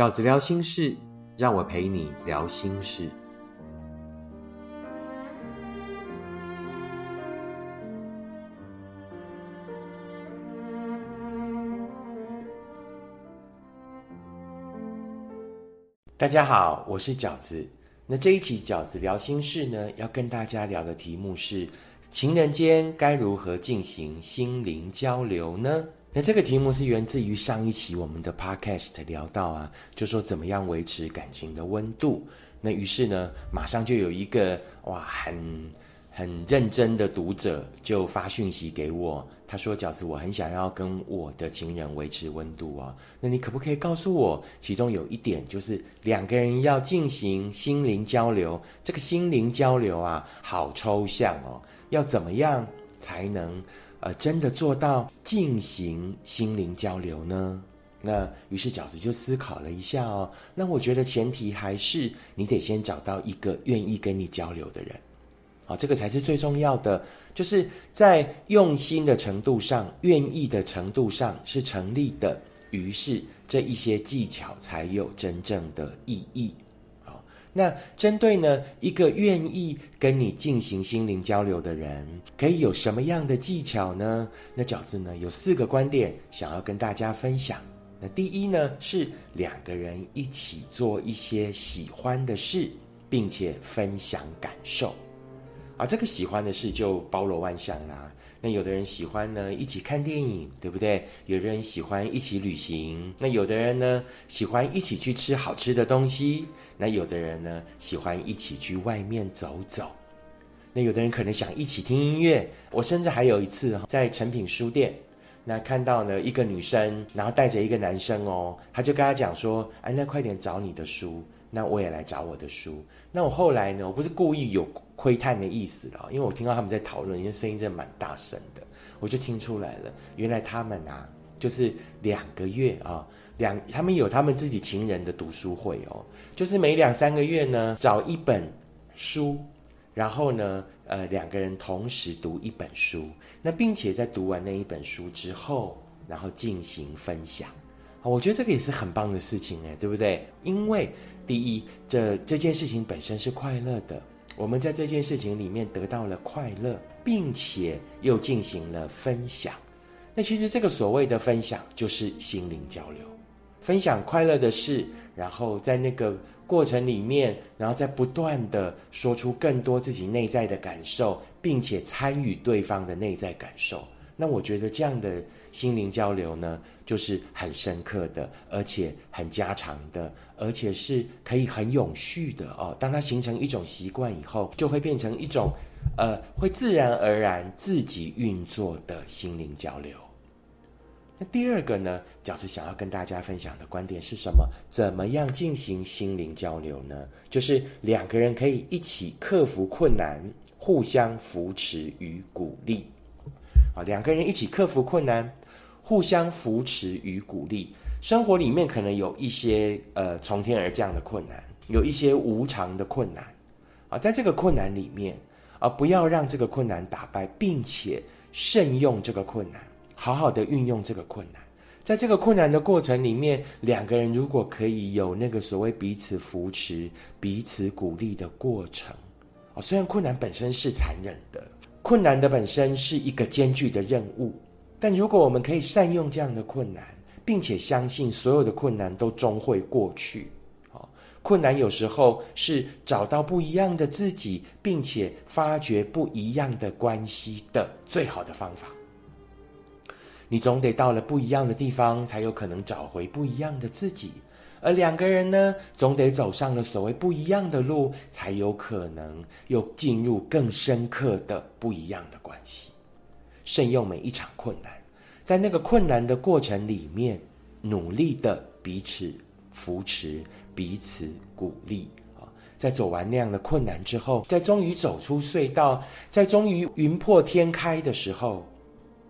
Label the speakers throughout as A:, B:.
A: 饺子聊心事，让我陪你聊心事。大家好，我是饺子。那这一期饺子聊心事呢，要跟大家聊的题目是：情人间该如何进行心灵交流呢？那这个题目是源自于上一期我们的 podcast 聊到啊，就说怎么样维持感情的温度。那于是呢，马上就有一个哇，很很认真的读者就发讯息给我，他说：“饺子，我很想要跟我的情人维持温度啊，那你可不可以告诉我，其中有一点就是两个人要进行心灵交流，这个心灵交流啊，好抽象哦，要怎么样才能？”呃，真的做到进行心灵交流呢？那于是饺子就思考了一下哦。那我觉得前提还是你得先找到一个愿意跟你交流的人，好，这个才是最重要的。就是在用心的程度上、愿意的程度上是成立的，于是这一些技巧才有真正的意义。那针对呢一个愿意跟你进行心灵交流的人，可以有什么样的技巧呢？那饺子呢有四个观点想要跟大家分享。那第一呢是两个人一起做一些喜欢的事，并且分享感受。啊，这个喜欢的事就包罗万象啦。那有的人喜欢呢一起看电影，对不对？有的人喜欢一起旅行。那有的人呢喜欢一起去吃好吃的东西。那有的人呢喜欢一起去外面走走。那有的人可能想一起听音乐。我甚至还有一次在诚品书店，那看到呢一个女生，然后带着一个男生哦，他就跟他讲说：“哎，那快点找你的书。”那我也来找我的书。那我后来呢？我不是故意有窥探的意思了，因为我听到他们在讨论，因为声音真的蛮大声的，我就听出来了。原来他们啊，就是两个月啊，两他们有他们自己情人的读书会哦，就是每两三个月呢，找一本书，然后呢，呃，两个人同时读一本书，那并且在读完那一本书之后，然后进行分享。我觉得这个也是很棒的事情哎，对不对？因为第一，这这件事情本身是快乐的，我们在这件事情里面得到了快乐，并且又进行了分享。那其实这个所谓的分享，就是心灵交流，分享快乐的事，然后在那个过程里面，然后再不断的说出更多自己内在的感受，并且参与对方的内在感受。那我觉得这样的心灵交流呢，就是很深刻的，而且很家常的，而且是可以很永续的哦。当它形成一种习惯以后，就会变成一种，呃，会自然而然自己运作的心灵交流。那第二个呢，饺子想要跟大家分享的观点是什么？怎么样进行心灵交流呢？就是两个人可以一起克服困难，互相扶持与鼓励。啊，两个人一起克服困难，互相扶持与鼓励。生活里面可能有一些呃从天而降的困难，有一些无常的困难。啊，在这个困难里面，啊，不要让这个困难打败，并且慎用这个困难，好好的运用这个困难。在这个困难的过程里面，两个人如果可以有那个所谓彼此扶持、彼此鼓励的过程，啊，虽然困难本身是残忍的。困难的本身是一个艰巨的任务，但如果我们可以善用这样的困难，并且相信所有的困难都终会过去，啊，困难有时候是找到不一样的自己，并且发掘不一样的关系的最好的方法。你总得到了不一样的地方，才有可能找回不一样的自己。而两个人呢，总得走上了所谓不一样的路，才有可能又进入更深刻的不一样的关系。慎用每一场困难，在那个困难的过程里面，努力的彼此扶持、彼此鼓励啊！在走完那样的困难之后，在终于走出隧道，在终于云破天开的时候，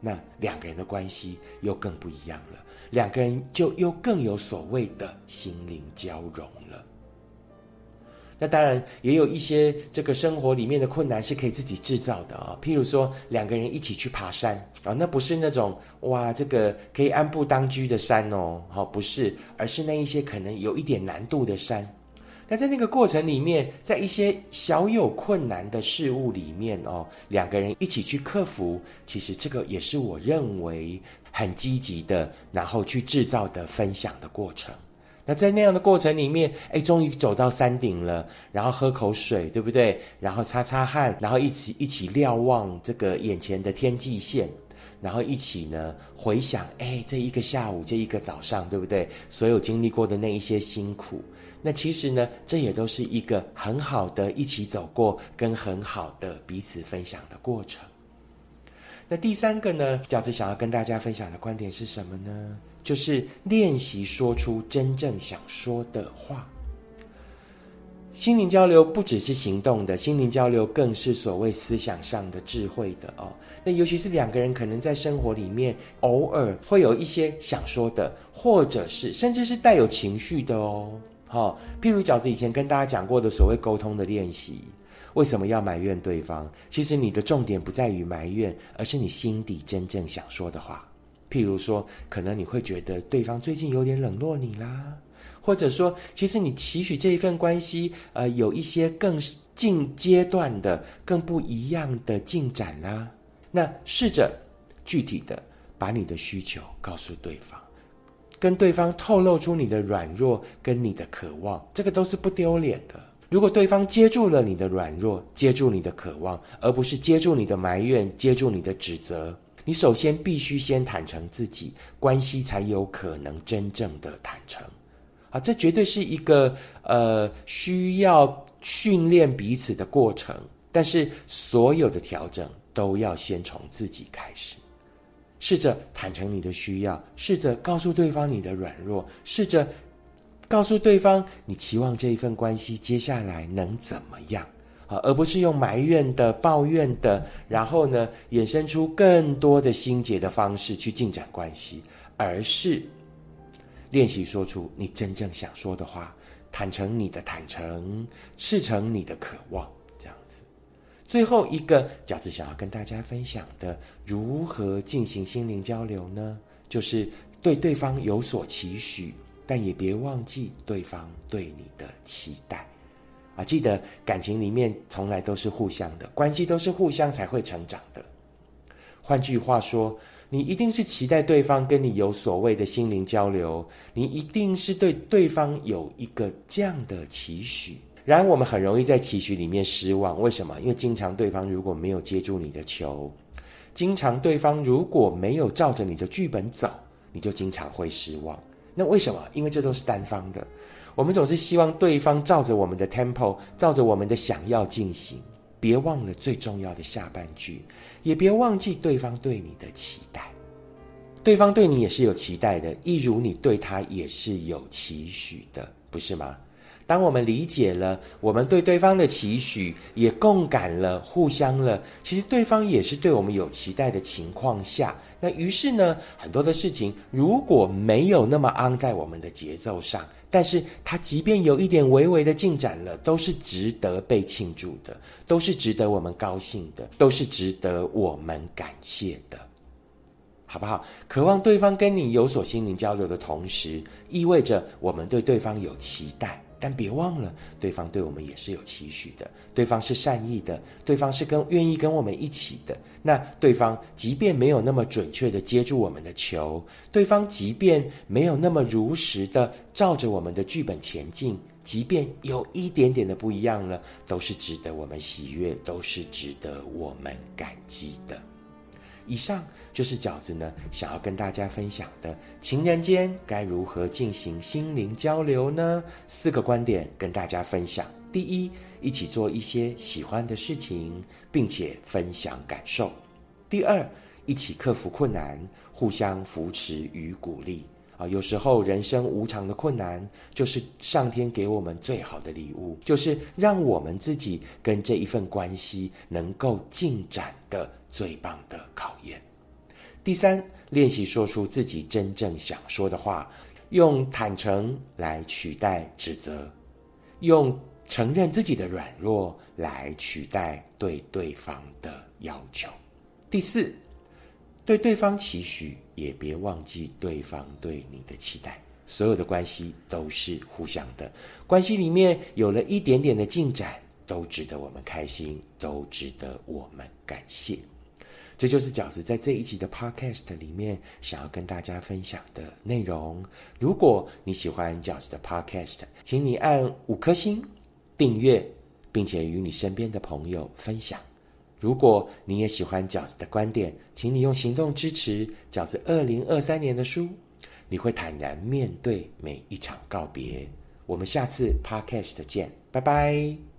A: 那两个人的关系又更不一样了。两个人就又更有所谓的心灵交融了。那当然也有一些这个生活里面的困难是可以自己制造的啊，譬如说两个人一起去爬山啊，那不是那种哇这个可以安步当居的山哦，好不是，而是那一些可能有一点难度的山。那在那个过程里面，在一些小有困难的事物里面哦，两个人一起去克服，其实这个也是我认为很积极的，然后去制造的分享的过程。那在那样的过程里面，哎，终于走到山顶了，然后喝口水，对不对？然后擦擦汗，然后一起一起瞭望这个眼前的天际线，然后一起呢回想，哎，这一个下午，这一个早上，对不对？所有经历过的那一些辛苦，那其实呢，这也都是一个很好的一起走过跟很好的彼此分享的过程。那第三个呢，饺子想要跟大家分享的观点是什么呢？就是练习说出真正想说的话。心灵交流不只是行动的，心灵交流更是所谓思想上的智慧的哦。那尤其是两个人可能在生活里面偶尔会有一些想说的，或者是甚至是带有情绪的哦。好，譬如饺子以前跟大家讲过的所谓沟通的练习，为什么要埋怨对方？其实你的重点不在于埋怨，而是你心底真正想说的话。譬如说，可能你会觉得对方最近有点冷落你啦，或者说，其实你期许这一份关系，呃，有一些更进阶段的、更不一样的进展啦。那试着具体的把你的需求告诉对方，跟对方透露出你的软弱跟你的渴望，这个都是不丢脸的。如果对方接住了你的软弱，接住你的渴望，而不是接住你的埋怨，接住你的指责。你首先必须先坦诚自己，关系才有可能真正的坦诚，啊，这绝对是一个呃需要训练彼此的过程。但是所有的调整都要先从自己开始，试着坦诚你的需要，试着告诉对方你的软弱，试着告诉对方你期望这一份关系接下来能怎么样。啊，而不是用埋怨的、抱怨的，然后呢，衍生出更多的心结的方式去进展关系，而是练习说出你真正想说的话，坦诚你的坦诚，赤诚你的渴望，这样子。最后一个饺子想要跟大家分享的，如何进行心灵交流呢？就是对对方有所期许，但也别忘记对方对你的期待。啊，记得感情里面从来都是互相的，关系都是互相才会成长的。换句话说，你一定是期待对方跟你有所谓的心灵交流，你一定是对对方有一个这样的期许。然而，我们很容易在期许里面失望，为什么？因为经常对方如果没有接住你的球，经常对方如果没有照着你的剧本走，你就经常会失望。那为什么？因为这都是单方的。我们总是希望对方照着我们的 tempo，照着我们的想要进行。别忘了最重要的下半句，也别忘记对方对你的期待。对方对你也是有期待的，一如你对他也是有期许的，不是吗？当我们理解了我们对对方的期许，也共感了、互相了，其实对方也是对我们有期待的情况下，那于是呢，很多的事情如果没有那么安在我们的节奏上，但是它即便有一点微微的进展了，都是值得被庆祝的，都是值得我们高兴的，都是值得我们感谢的，好不好？渴望对方跟你有所心灵交流的同时，意味着我们对对方有期待。但别忘了，对方对我们也是有期许的。对方是善意的，对方是跟愿意跟我们一起的。那对方即便没有那么准确的接住我们的球，对方即便没有那么如实的照着我们的剧本前进，即便有一点点的不一样了，都是值得我们喜悦，都是值得我们感激的。以上就是饺子呢想要跟大家分享的，情人间该如何进行心灵交流呢？四个观点跟大家分享：第一，一起做一些喜欢的事情，并且分享感受；第二，一起克服困难，互相扶持与鼓励。啊，有时候人生无常的困难，就是上天给我们最好的礼物，就是让我们自己跟这一份关系能够进展的。最棒的考验。第三，练习说出自己真正想说的话，用坦诚来取代指责，用承认自己的软弱来取代对对方的要求。第四，对对方期许，也别忘记对方对你的期待。所有的关系都是互相的，关系里面有了一点点的进展，都值得我们开心，都值得我们感谢。这就是饺子在这一集的 Podcast 里面想要跟大家分享的内容。如果你喜欢饺子的 Podcast，请你按五颗星订阅，并且与你身边的朋友分享。如果你也喜欢饺子的观点，请你用行动支持饺子二零二三年的书。你会坦然面对每一场告别。我们下次 podcast 见，拜拜。